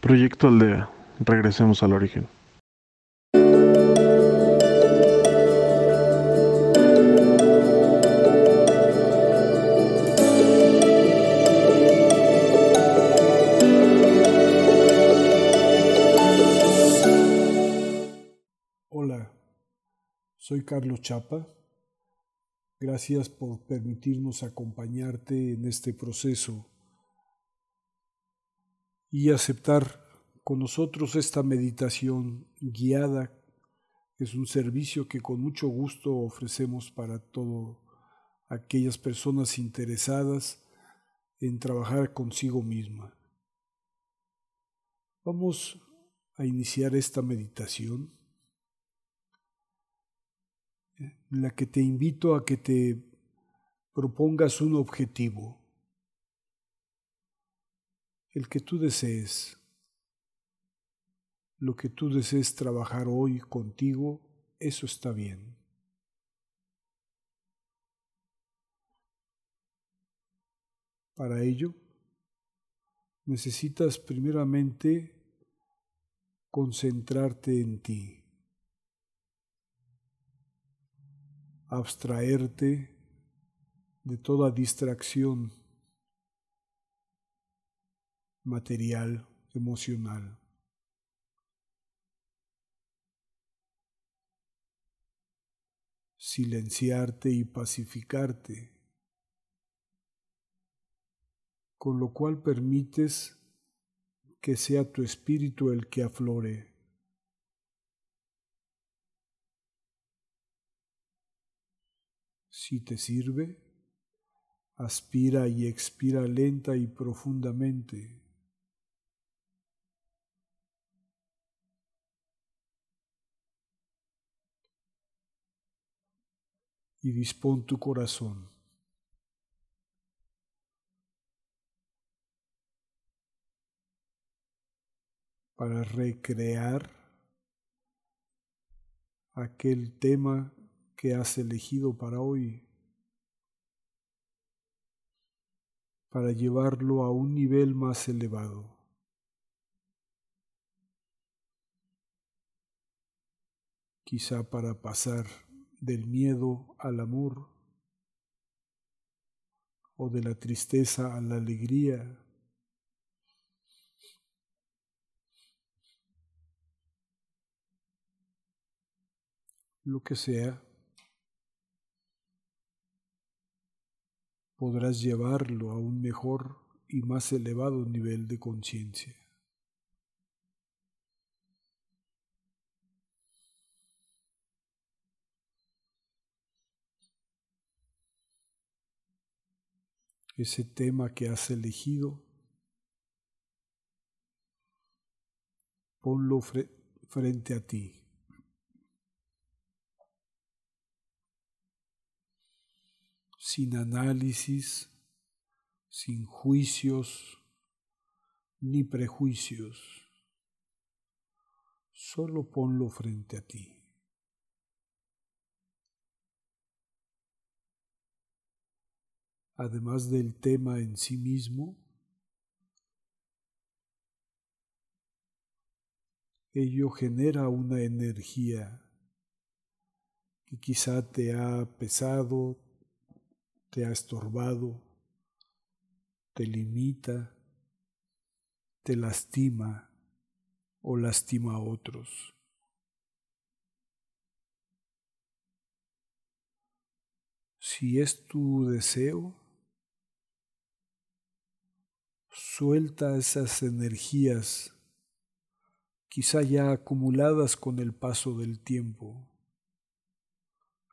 Proyecto Aldea. Regresemos al origen. Hola, soy Carlos Chapa. Gracias por permitirnos acompañarte en este proceso y aceptar con nosotros esta meditación guiada. Es un servicio que con mucho gusto ofrecemos para todas aquellas personas interesadas en trabajar consigo misma. Vamos a iniciar esta meditación en la que te invito a que te propongas un objetivo el que tú desees, lo que tú desees trabajar hoy contigo, eso está bien. Para ello, necesitas primeramente concentrarte en ti, abstraerte de toda distracción material, emocional. Silenciarte y pacificarte, con lo cual permites que sea tu espíritu el que aflore. Si te sirve, aspira y expira lenta y profundamente. Y dispón tu corazón. para recrear aquel tema que has elegido para hoy, para llevarlo a un nivel más elevado. Quizá para pasar del miedo al amor o de la tristeza a la alegría. Lo que sea, podrás llevarlo a un mejor y más elevado nivel de conciencia. Ese tema que has elegido, ponlo frente a ti. sin análisis, sin juicios ni prejuicios. Solo ponlo frente a ti. Además del tema en sí mismo, ello genera una energía que quizá te ha pesado, te ha estorbado, te limita, te lastima o lastima a otros. Si es tu deseo, Suelta esas energías, quizá ya acumuladas con el paso del tiempo,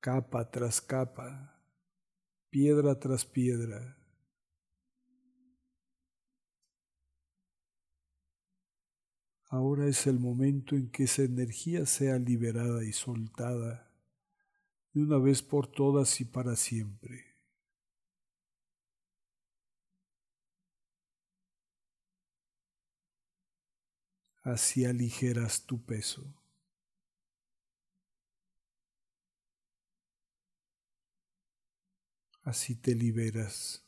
capa tras capa, piedra tras piedra. Ahora es el momento en que esa energía sea liberada y soltada de una vez por todas y para siempre. Así aligeras tu peso. Así te liberas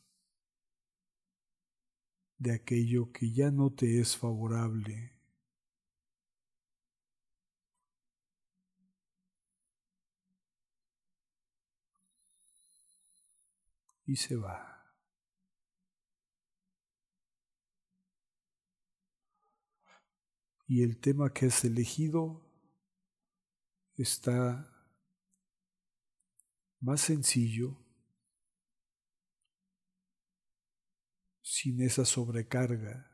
de aquello que ya no te es favorable. Y se va. Y el tema que has elegido está más sencillo, sin esa sobrecarga.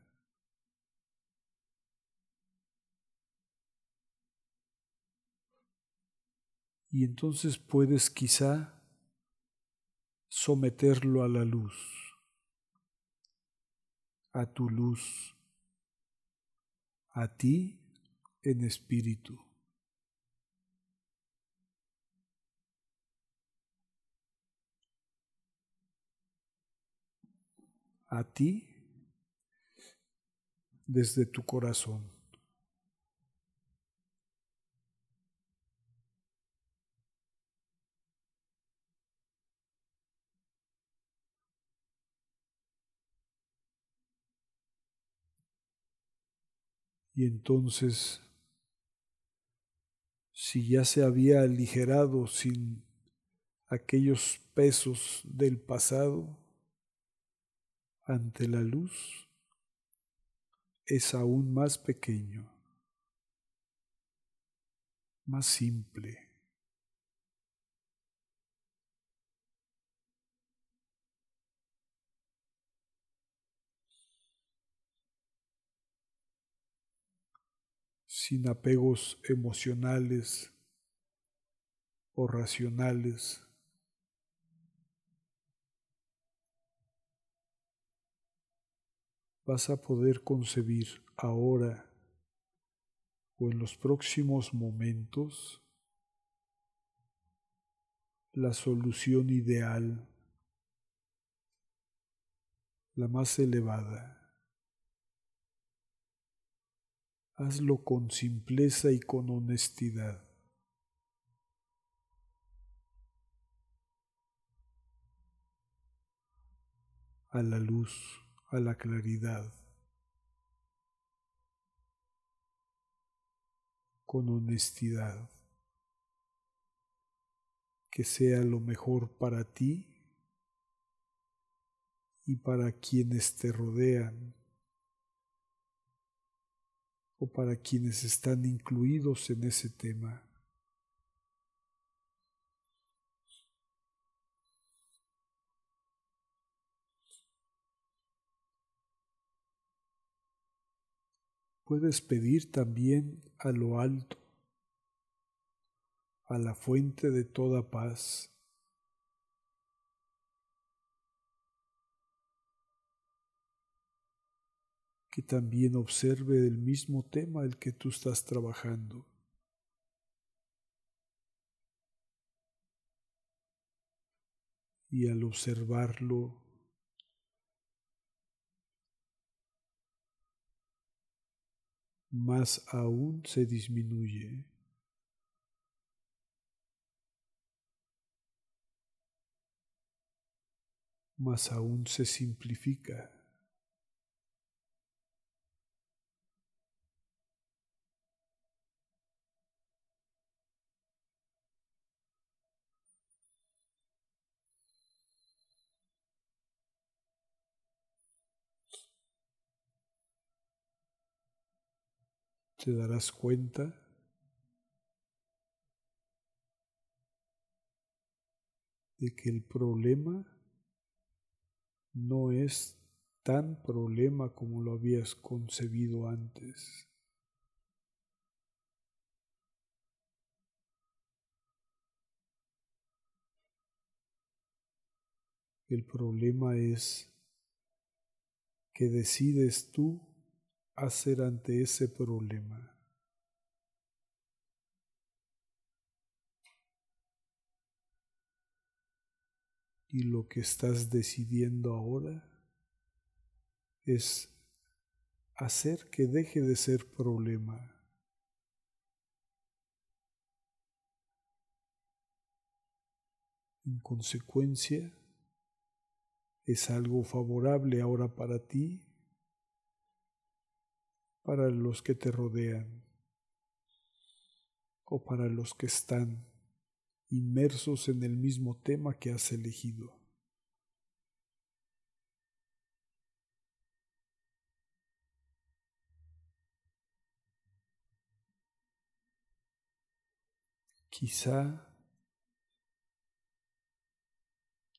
Y entonces puedes quizá someterlo a la luz, a tu luz, a ti en espíritu. a ti desde tu corazón. Y entonces, si ya se había aligerado sin aquellos pesos del pasado, ante la luz es aún más pequeño, más simple. Sin apegos emocionales o racionales. vas a poder concebir ahora o en los próximos momentos la solución ideal, la más elevada. Hazlo con simpleza y con honestidad. A la luz a la claridad, con honestidad, que sea lo mejor para ti y para quienes te rodean o para quienes están incluidos en ese tema. Puedes pedir también a lo alto, a la fuente de toda paz, que también observe el mismo tema el que tú estás trabajando. Y al observarlo, más aún se disminuye. Más aún se simplifica. Te darás cuenta de que el problema no es tan problema como lo habías concebido antes. El problema es que decides tú hacer ante ese problema. Y lo que estás decidiendo ahora es hacer que deje de ser problema. En consecuencia, es algo favorable ahora para ti para los que te rodean o para los que están inmersos en el mismo tema que has elegido. Quizá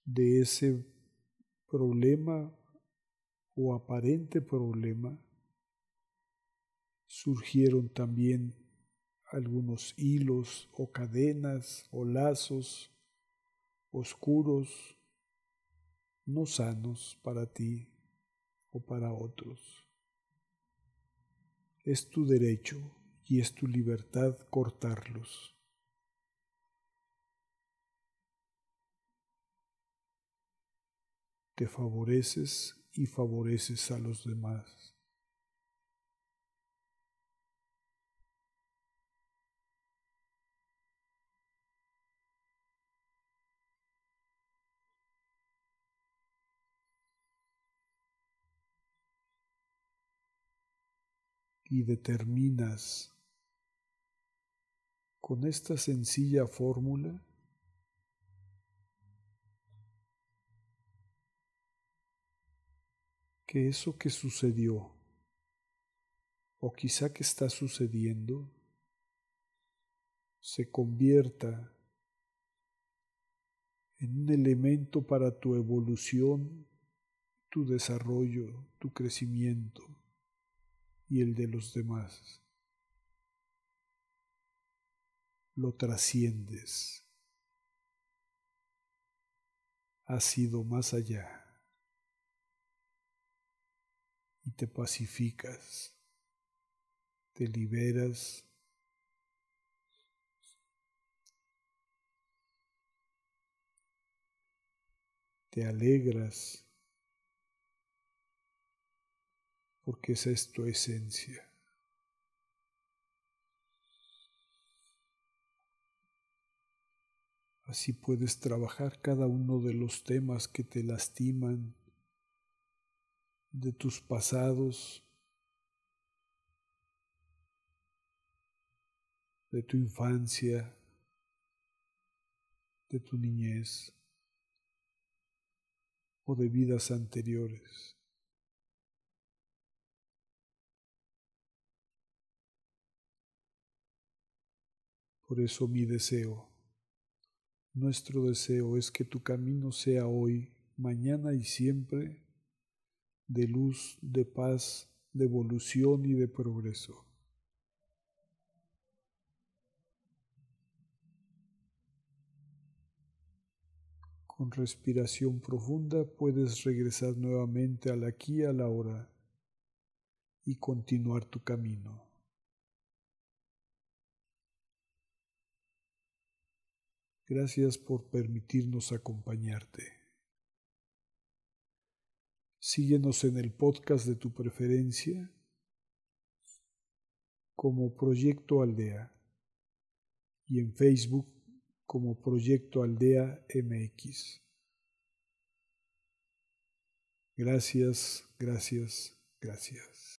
de ese problema o aparente problema surgieron también algunos hilos o cadenas o lazos oscuros, no sanos para ti o para otros. Es tu derecho y es tu libertad cortarlos. Te favoreces y favoreces a los demás. Y determinas con esta sencilla fórmula que eso que sucedió o quizá que está sucediendo se convierta en un elemento para tu evolución, tu desarrollo, tu crecimiento y el de los demás. Lo trasciendes. Has sido más allá y te pacificas, te liberas. Te alegras porque esa es tu esencia. Así puedes trabajar cada uno de los temas que te lastiman, de tus pasados, de tu infancia, de tu niñez o de vidas anteriores. Por eso mi deseo, nuestro deseo es que tu camino sea hoy, mañana y siempre de luz, de paz, de evolución y de progreso. Con respiración profunda puedes regresar nuevamente al aquí y a la hora y continuar tu camino. Gracias por permitirnos acompañarte. Síguenos en el podcast de tu preferencia como Proyecto Aldea y en Facebook como Proyecto Aldea MX. Gracias, gracias, gracias.